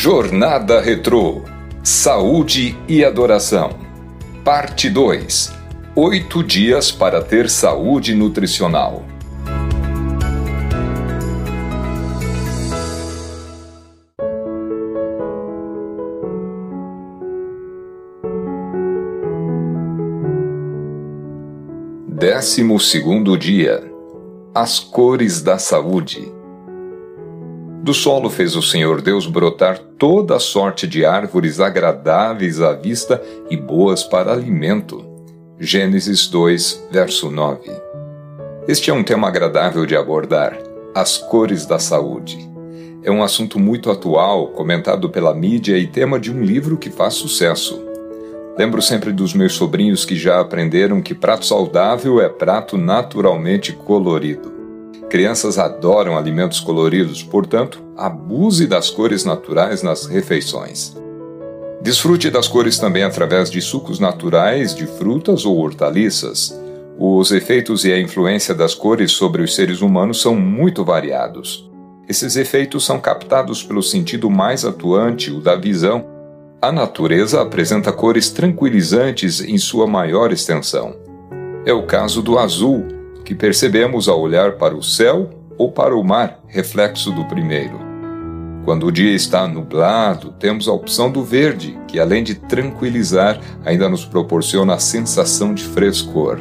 Jornada Retrô Saúde e Adoração. Parte 2 Oito dias para ter saúde nutricional. Décimo segundo dia As cores da saúde. Do solo fez o Senhor Deus brotar toda a sorte de árvores agradáveis à vista e boas para alimento. Gênesis 2, verso 9. Este é um tema agradável de abordar: as cores da saúde. É um assunto muito atual, comentado pela mídia e tema de um livro que faz sucesso. Lembro sempre dos meus sobrinhos que já aprenderam que prato saudável é prato naturalmente colorido. Crianças adoram alimentos coloridos, portanto, abuse das cores naturais nas refeições. Desfrute das cores também através de sucos naturais de frutas ou hortaliças. Os efeitos e a influência das cores sobre os seres humanos são muito variados. Esses efeitos são captados pelo sentido mais atuante, o da visão. A natureza apresenta cores tranquilizantes em sua maior extensão. É o caso do azul, que percebemos ao olhar para o céu ou para o mar, reflexo do primeiro. Quando o dia está nublado, temos a opção do verde, que além de tranquilizar, ainda nos proporciona a sensação de frescor.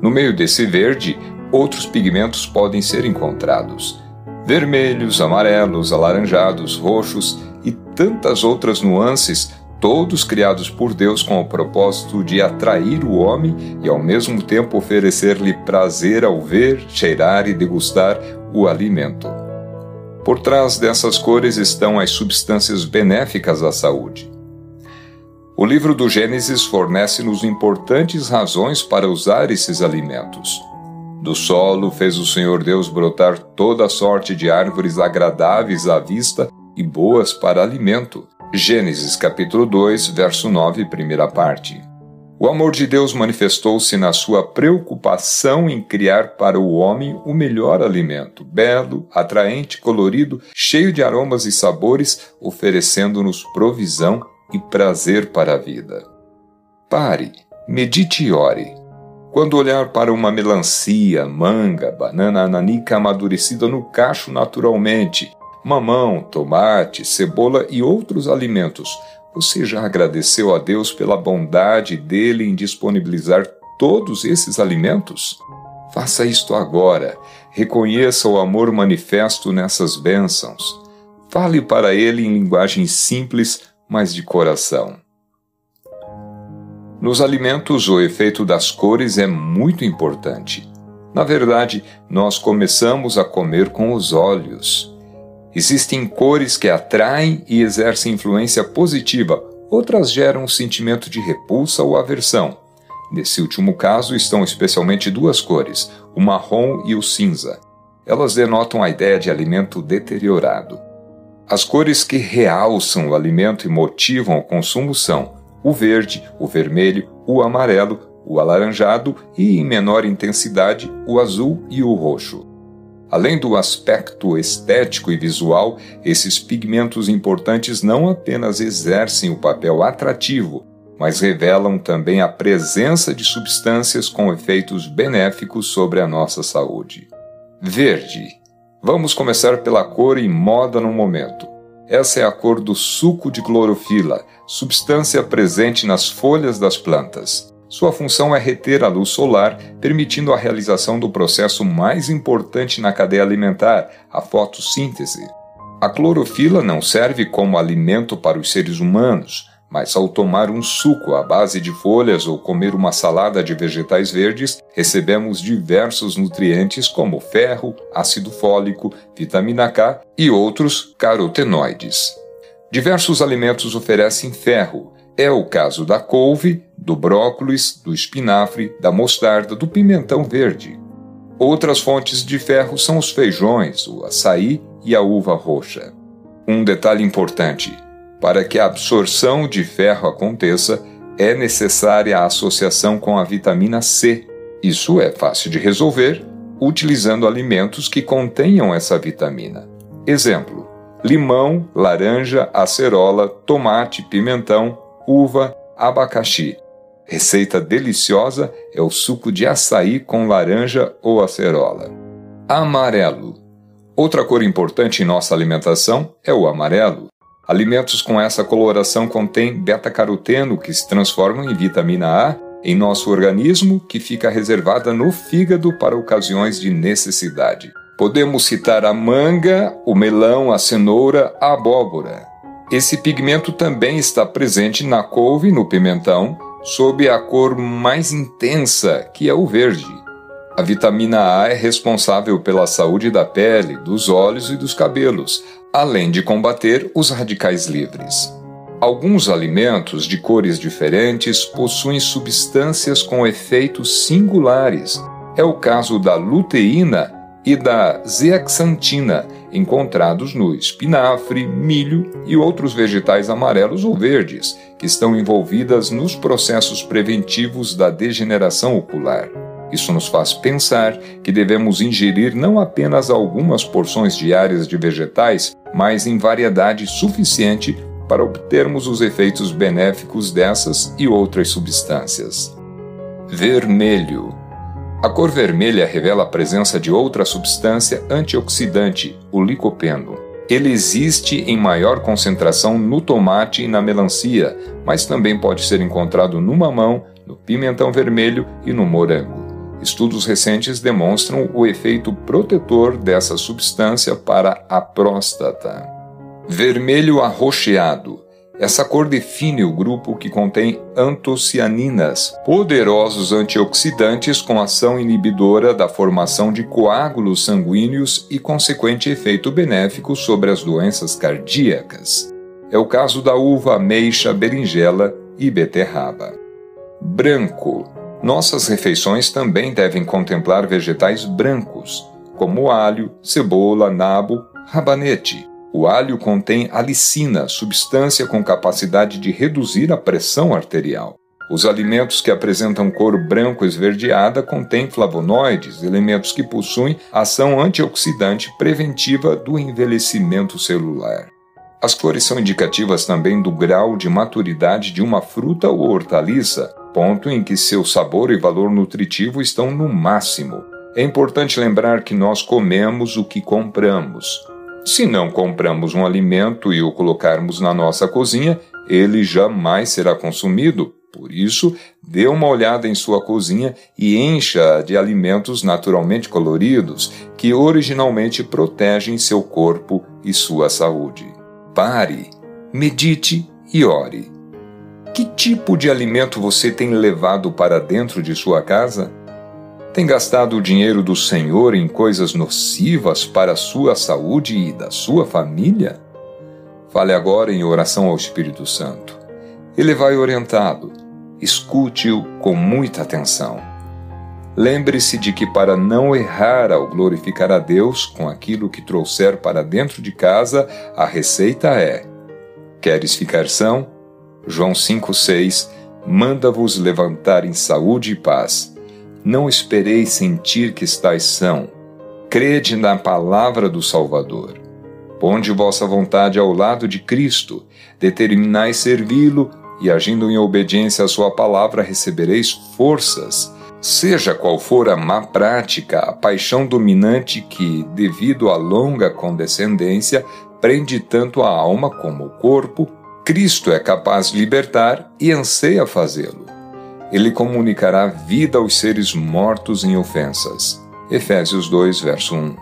No meio desse verde, outros pigmentos podem ser encontrados: vermelhos, amarelos, alaranjados, roxos e tantas outras nuances todos criados por Deus com o propósito de atrair o homem e ao mesmo tempo oferecer-lhe prazer ao ver, cheirar e degustar o alimento. Por trás dessas cores estão as substâncias benéficas à saúde. O livro do Gênesis fornece-nos importantes razões para usar esses alimentos. Do solo fez o Senhor Deus brotar toda sorte de árvores agradáveis à vista e boas para alimento Gênesis capítulo 2, verso 9, primeira parte. O amor de Deus manifestou-se na sua preocupação em criar para o homem o melhor alimento, belo, atraente, colorido, cheio de aromas e sabores, oferecendo-nos provisão e prazer para a vida. Pare, medite e ore. Quando olhar para uma melancia, manga, banana ananica amadurecida no cacho naturalmente, mamão, tomate, cebola e outros alimentos. Você já agradeceu a Deus pela bondade dele em disponibilizar todos esses alimentos? Faça isto agora. Reconheça o amor manifesto nessas bênçãos. Fale para ele em linguagem simples, mas de coração. Nos alimentos, o efeito das cores é muito importante. Na verdade, nós começamos a comer com os olhos. Existem cores que atraem e exercem influência positiva, outras geram um sentimento de repulsa ou aversão. Nesse último caso estão especialmente duas cores, o marrom e o cinza. Elas denotam a ideia de alimento deteriorado. As cores que realçam o alimento e motivam o consumo são o verde, o vermelho, o amarelo, o alaranjado e, em menor intensidade, o azul e o roxo. Além do aspecto estético e visual, esses pigmentos importantes não apenas exercem o papel atrativo, mas revelam também a presença de substâncias com efeitos benéficos sobre a nossa saúde. Verde. Vamos começar pela cor em moda no momento. Essa é a cor do suco de clorofila, substância presente nas folhas das plantas. Sua função é reter a luz solar, permitindo a realização do processo mais importante na cadeia alimentar, a fotossíntese. A clorofila não serve como alimento para os seres humanos, mas ao tomar um suco à base de folhas ou comer uma salada de vegetais verdes, recebemos diversos nutrientes como ferro, ácido fólico, vitamina K e outros carotenoides. Diversos alimentos oferecem ferro, é o caso da couve, do brócolis, do espinafre, da mostarda, do pimentão verde. Outras fontes de ferro são os feijões, o açaí e a uva roxa. Um detalhe importante: para que a absorção de ferro aconteça, é necessária a associação com a vitamina C. Isso é fácil de resolver utilizando alimentos que contenham essa vitamina. Exemplo: limão, laranja, acerola, tomate, pimentão, uva, abacaxi. Receita deliciosa é o suco de açaí com laranja ou acerola. Amarelo. Outra cor importante em nossa alimentação é o amarelo. Alimentos com essa coloração contêm beta-caroteno, que se transforma em vitamina A em nosso organismo, que fica reservada no fígado para ocasiões de necessidade. Podemos citar a manga, o melão, a cenoura, a abóbora. Esse pigmento também está presente na couve e no pimentão, sob a cor mais intensa, que é o verde. A vitamina A é responsável pela saúde da pele, dos olhos e dos cabelos, além de combater os radicais livres. Alguns alimentos de cores diferentes possuem substâncias com efeitos singulares. É o caso da luteína e da zeaxantina, encontrados no espinafre, milho e outros vegetais amarelos ou verdes, que estão envolvidas nos processos preventivos da degeneração ocular. Isso nos faz pensar que devemos ingerir não apenas algumas porções diárias de vegetais, mas em variedade suficiente para obtermos os efeitos benéficos dessas e outras substâncias. Vermelho a cor vermelha revela a presença de outra substância antioxidante, o licopeno. Ele existe em maior concentração no tomate e na melancia, mas também pode ser encontrado no mamão, no pimentão vermelho e no morango. Estudos recentes demonstram o efeito protetor dessa substância para a próstata. Vermelho arroxeado essa cor define o grupo que contém antocianinas, poderosos antioxidantes com ação inibidora da formação de coágulos sanguíneos e consequente efeito benéfico sobre as doenças cardíacas. É o caso da uva, ameixa, berinjela e beterraba. Branco. Nossas refeições também devem contemplar vegetais brancos, como alho, cebola, nabo, rabanete o alho contém alicina, substância com capacidade de reduzir a pressão arterial. Os alimentos que apresentam cor branco esverdeada contêm flavonoides, elementos que possuem ação antioxidante preventiva do envelhecimento celular. As cores são indicativas também do grau de maturidade de uma fruta ou hortaliça, ponto em que seu sabor e valor nutritivo estão no máximo. É importante lembrar que nós comemos o que compramos. Se não compramos um alimento e o colocarmos na nossa cozinha, ele jamais será consumido. Por isso, dê uma olhada em sua cozinha e encha de alimentos naturalmente coloridos que originalmente protegem seu corpo e sua saúde. Pare, medite e ore. Que tipo de alimento você tem levado para dentro de sua casa? Tem gastado o dinheiro do Senhor em coisas nocivas para a sua saúde e da sua família? Fale agora em oração ao Espírito Santo. Ele vai orientá-lo. Escute-o com muita atenção. Lembre-se de que, para não errar ao glorificar a Deus com aquilo que trouxer para dentro de casa, a receita é: Queres ficar são? João 5,6 Manda-vos levantar em saúde e paz não espereis sentir que estáis são. Crede na palavra do Salvador. Ponde vossa vontade ao lado de Cristo, determinai servi-lo e, agindo em obediência à sua palavra, recebereis forças. Seja qual for a má prática, a paixão dominante que, devido à longa condescendência, prende tanto a alma como o corpo, Cristo é capaz de libertar e anseia fazê-lo ele comunicará vida aos seres mortos em ofensas. Efésios 2, verso 1.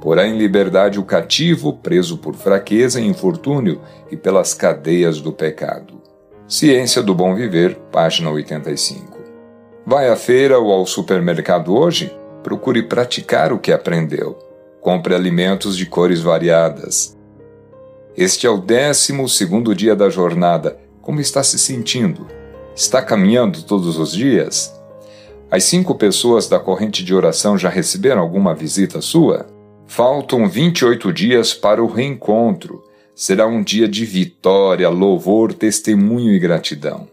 Porá em liberdade o cativo, preso por fraqueza e infortúnio e pelas cadeias do pecado. Ciência do Bom Viver, página 85. Vai à feira ou ao supermercado hoje? Procure praticar o que aprendeu. Compre alimentos de cores variadas. Este é o décimo segundo dia da jornada. Como está se sentindo? Está caminhando todos os dias? As cinco pessoas da corrente de oração já receberam alguma visita sua? Faltam 28 dias para o reencontro. Será um dia de vitória, louvor, testemunho e gratidão.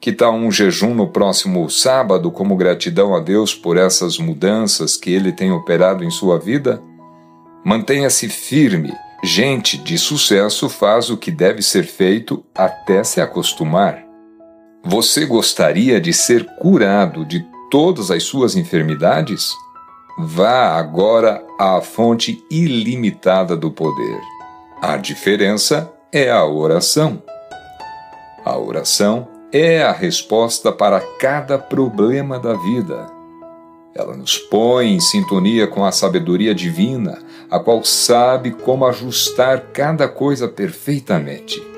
Que tal um jejum no próximo sábado como gratidão a Deus por essas mudanças que Ele tem operado em sua vida? Mantenha-se firme, Gente de sucesso faz o que deve ser feito até se acostumar. Você gostaria de ser curado de todas as suas enfermidades? Vá agora à fonte ilimitada do poder. A diferença é a oração. A oração é a resposta para cada problema da vida. Ela nos põe em sintonia com a sabedoria divina, a qual sabe como ajustar cada coisa perfeitamente.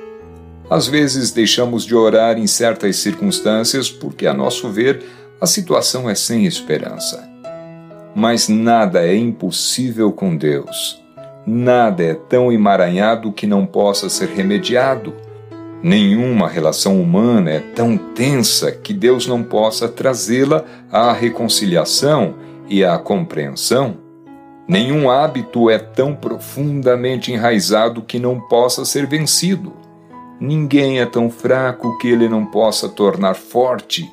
Às vezes deixamos de orar em certas circunstâncias porque, a nosso ver, a situação é sem esperança. Mas nada é impossível com Deus. Nada é tão emaranhado que não possa ser remediado. Nenhuma relação humana é tão tensa que Deus não possa trazê-la à reconciliação e à compreensão. Nenhum hábito é tão profundamente enraizado que não possa ser vencido. Ninguém é tão fraco que ele não possa tornar forte.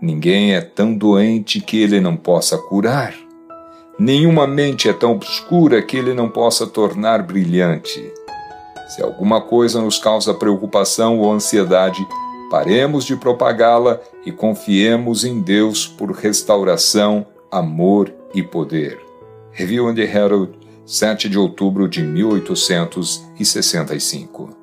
Ninguém é tão doente que ele não possa curar. Nenhuma mente é tão obscura que ele não possa tornar brilhante. Se alguma coisa nos causa preocupação ou ansiedade, paremos de propagá-la e confiemos em Deus por restauração, amor e poder. Review and Herald, 7 de outubro de 1865